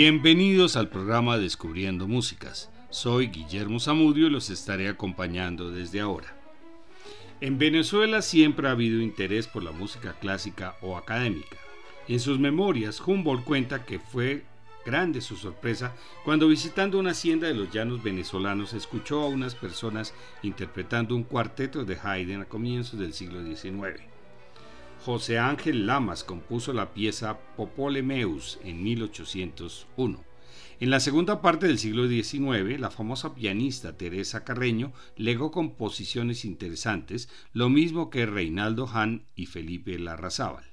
Bienvenidos al programa Descubriendo Músicas. Soy Guillermo Zamudio y los estaré acompañando desde ahora. En Venezuela siempre ha habido interés por la música clásica o académica. En sus memorias, Humboldt cuenta que fue grande su sorpresa cuando visitando una hacienda de los llanos venezolanos escuchó a unas personas interpretando un cuarteto de Haydn a comienzos del siglo XIX. José Ángel Lamas compuso la pieza Popolemeus en 1801. En la segunda parte del siglo XIX, la famosa pianista Teresa Carreño legó composiciones interesantes, lo mismo que Reinaldo Hahn y Felipe Larrazábal.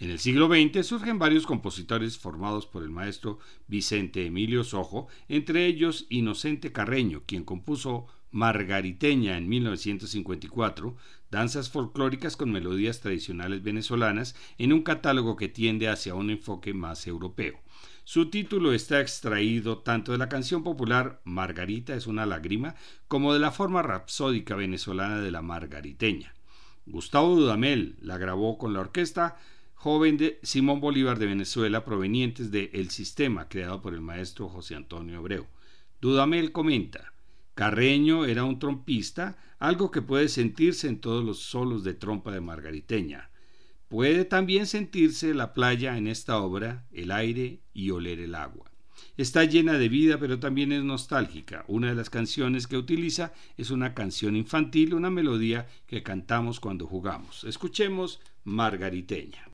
En el siglo XX surgen varios compositores formados por el maestro Vicente Emilio Sojo, entre ellos Inocente Carreño, quien compuso Margariteña en 1954, danzas folclóricas con melodías tradicionales venezolanas en un catálogo que tiende hacia un enfoque más europeo. Su título está extraído tanto de la canción popular Margarita es una lágrima como de la forma rapsódica venezolana de la margariteña. Gustavo Dudamel la grabó con la orquesta joven de Simón Bolívar de Venezuela provenientes de El Sistema creado por el maestro José Antonio Abreu. Dudamel comenta Carreño era un trompista, algo que puede sentirse en todos los solos de trompa de Margariteña. Puede también sentirse la playa en esta obra, el aire y oler el agua. Está llena de vida, pero también es nostálgica. Una de las canciones que utiliza es una canción infantil, una melodía que cantamos cuando jugamos. Escuchemos Margariteña.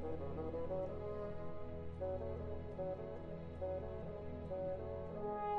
Thank you.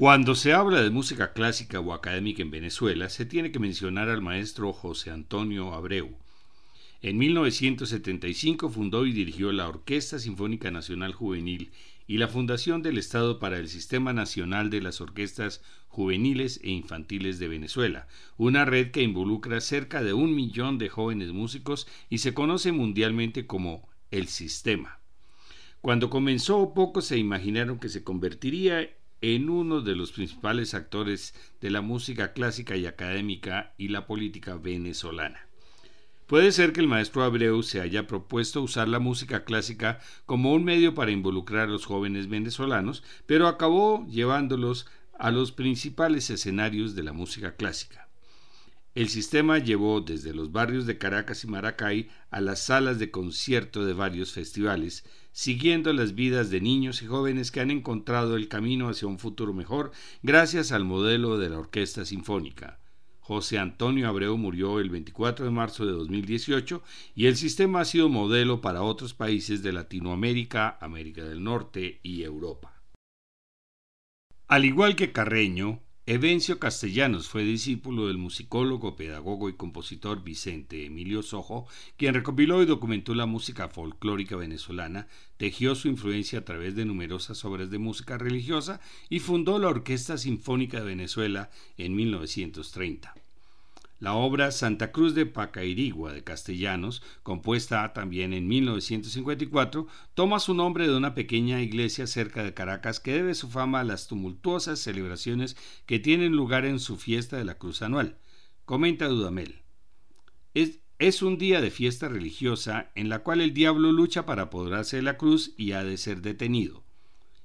Cuando se habla de música clásica o académica en Venezuela, se tiene que mencionar al maestro José Antonio Abreu. En 1975 fundó y dirigió la Orquesta Sinfónica Nacional Juvenil y la Fundación del Estado para el Sistema Nacional de las Orquestas Juveniles e Infantiles de Venezuela, una red que involucra cerca de un millón de jóvenes músicos y se conoce mundialmente como el Sistema. Cuando comenzó, pocos se imaginaron que se convertiría en uno de los principales actores de la música clásica y académica y la política venezolana. Puede ser que el maestro Abreu se haya propuesto usar la música clásica como un medio para involucrar a los jóvenes venezolanos, pero acabó llevándolos a los principales escenarios de la música clásica. El sistema llevó desde los barrios de Caracas y Maracay a las salas de concierto de varios festivales, siguiendo las vidas de niños y jóvenes que han encontrado el camino hacia un futuro mejor gracias al modelo de la Orquesta Sinfónica. José Antonio Abreu murió el 24 de marzo de 2018 y el sistema ha sido modelo para otros países de Latinoamérica, América del Norte y Europa. Al igual que Carreño, Evencio Castellanos fue discípulo del musicólogo, pedagogo y compositor Vicente Emilio Sojo, quien recopiló y documentó la música folclórica venezolana, tejió su influencia a través de numerosas obras de música religiosa y fundó la Orquesta Sinfónica de Venezuela en 1930. La obra Santa Cruz de Pacairigua de Castellanos, compuesta también en 1954, toma su nombre de una pequeña iglesia cerca de Caracas que debe su fama a las tumultuosas celebraciones que tienen lugar en su fiesta de la Cruz anual. Comenta Dudamel. Es, es un día de fiesta religiosa en la cual el diablo lucha para apoderarse de la cruz y ha de ser detenido.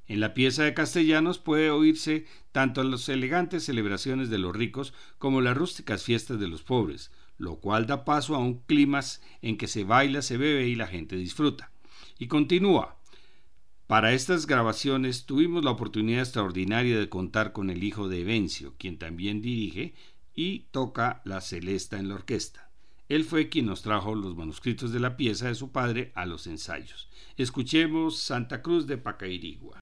En la pieza de Castellanos puede oírse tanto las elegantes celebraciones de los ricos como las rústicas fiestas de los pobres, lo cual da paso a un clima en que se baila, se bebe y la gente disfruta. Y continúa. Para estas grabaciones tuvimos la oportunidad extraordinaria de contar con el hijo de Evencio, quien también dirige y toca la celesta en la orquesta. Él fue quien nos trajo los manuscritos de la pieza de su padre a los ensayos. Escuchemos Santa Cruz de Pacairigua.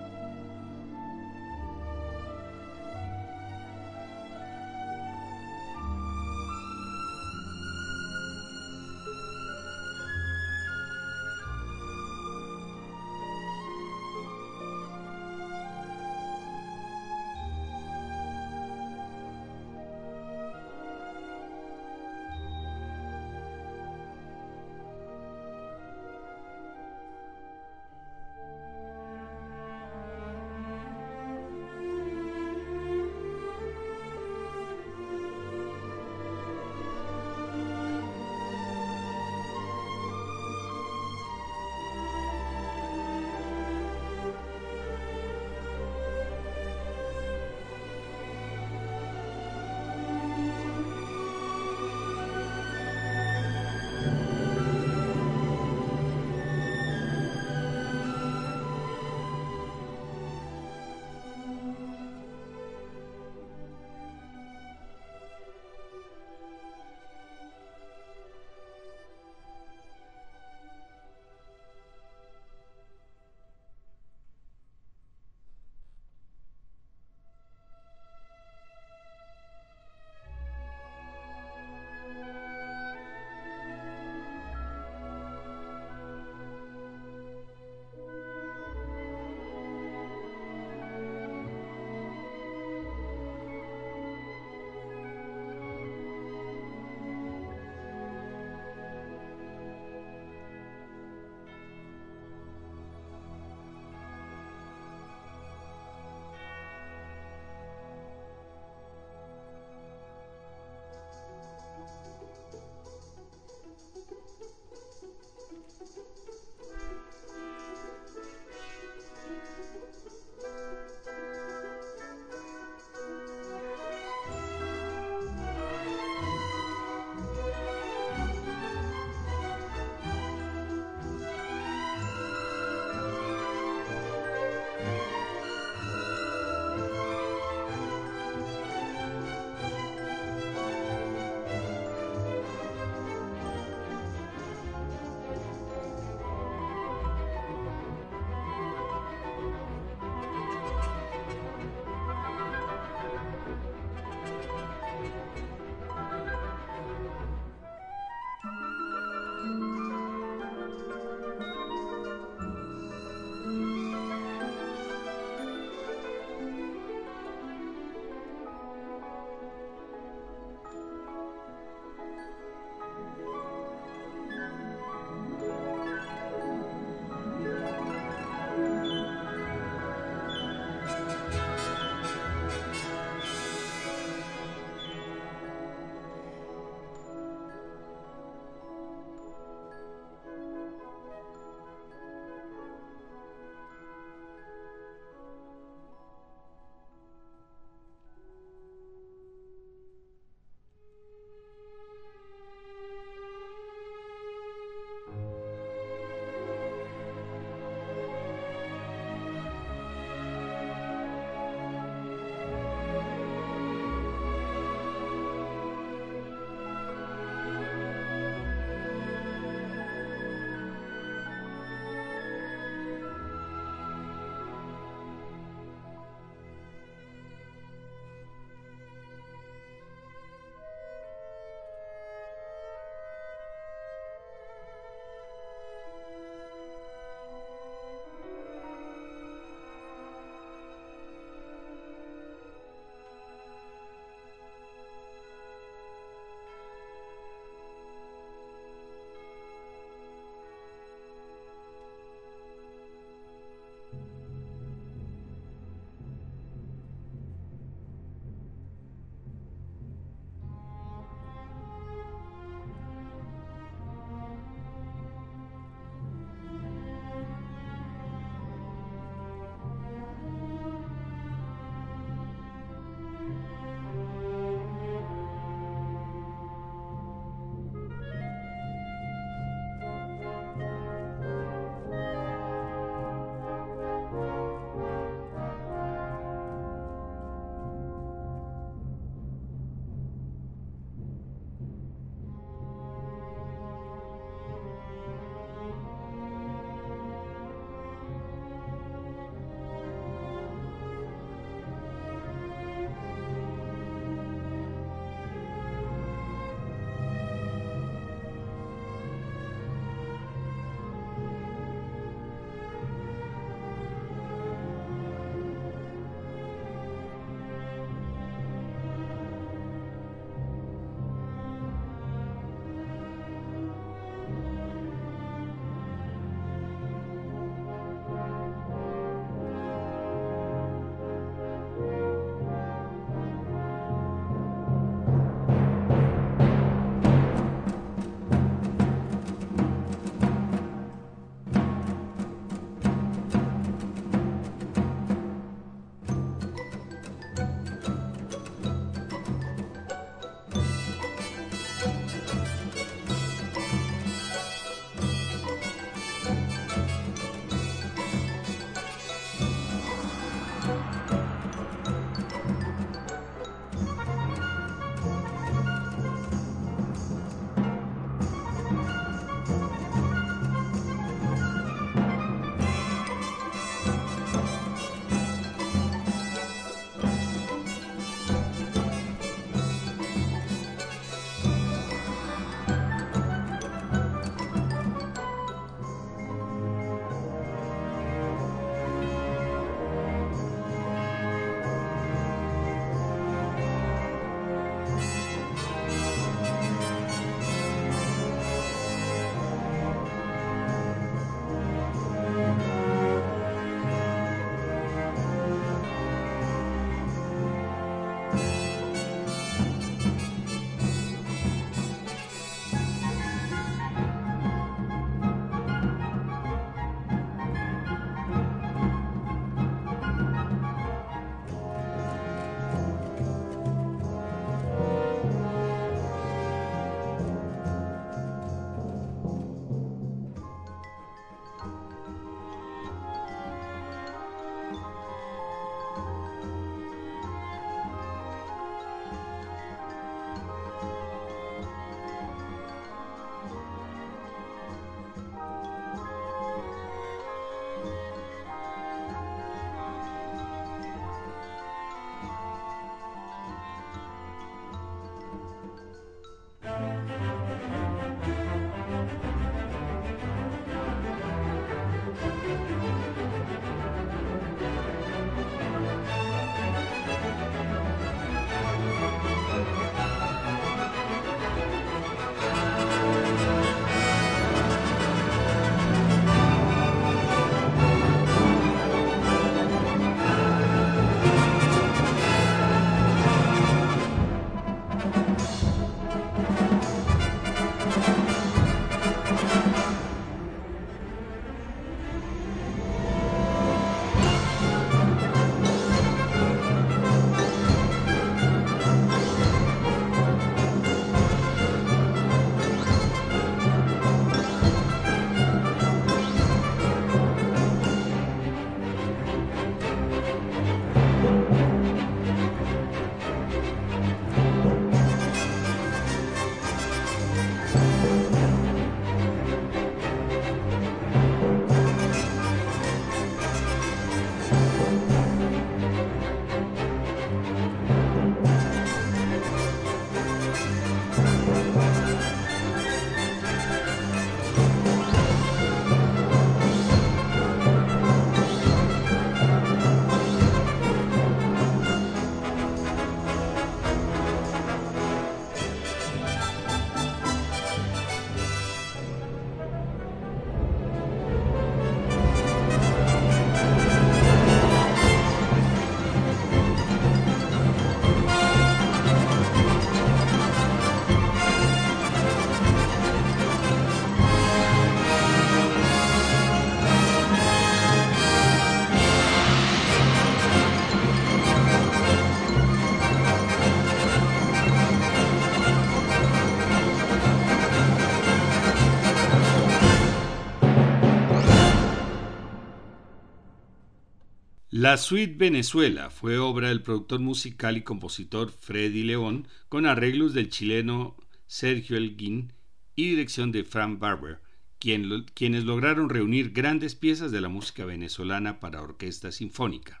La Suite Venezuela fue obra del productor musical y compositor Freddy León con arreglos del chileno Sergio Elguín y dirección de Frank Barber, quienes lograron reunir grandes piezas de la música venezolana para orquesta sinfónica.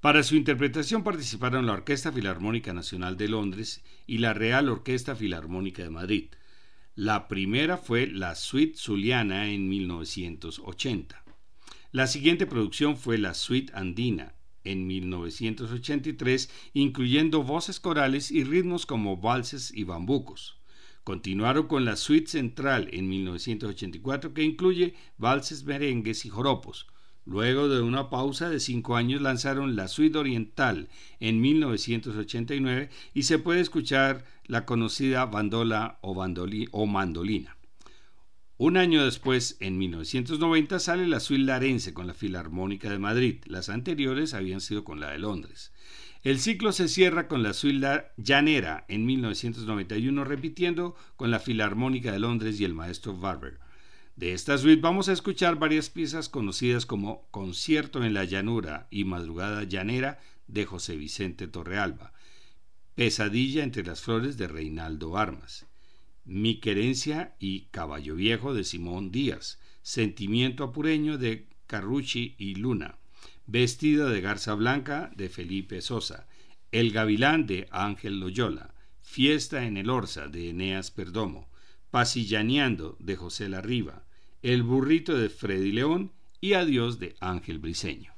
Para su interpretación participaron la Orquesta Filarmónica Nacional de Londres y la Real Orquesta Filarmónica de Madrid. La primera fue la Suite Zuliana en 1980. La siguiente producción fue la Suite Andina en 1983, incluyendo voces corales y ritmos como valses y bambucos. Continuaron con la Suite Central en 1984, que incluye valses, merengues y joropos. Luego de una pausa de cinco años lanzaron la Suite Oriental en 1989 y se puede escuchar la conocida bandola o, o mandolina. Un año después, en 1990, sale la Suite Larense con la Filarmónica de Madrid. Las anteriores habían sido con la de Londres. El ciclo se cierra con la Suite Llanera en 1991, repitiendo con la Filarmónica de Londres y el maestro Barber. De esta suite vamos a escuchar varias piezas conocidas como Concierto en la Llanura y Madrugada Llanera de José Vicente Torrealba, Pesadilla entre las flores de Reinaldo Armas, mi querencia y Caballo Viejo de Simón Díaz, Sentimiento Apureño de Carrucci y Luna, Vestida de Garza Blanca de Felipe Sosa, El Gavilán de Ángel Loyola, Fiesta en el Orza de Eneas Perdomo, Pasillaneando de José Larriba, El Burrito de Freddy León y Adiós de Ángel Briseño.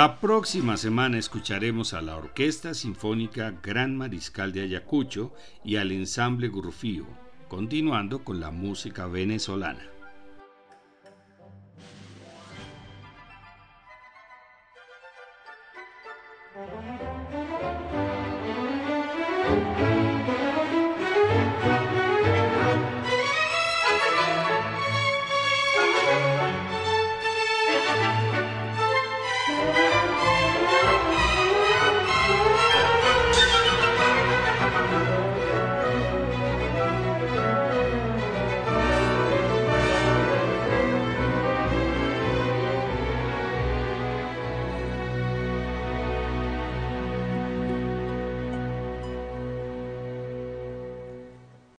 La próxima semana escucharemos a la Orquesta Sinfónica Gran Mariscal de Ayacucho y al ensamble Gurfío, continuando con la música venezolana.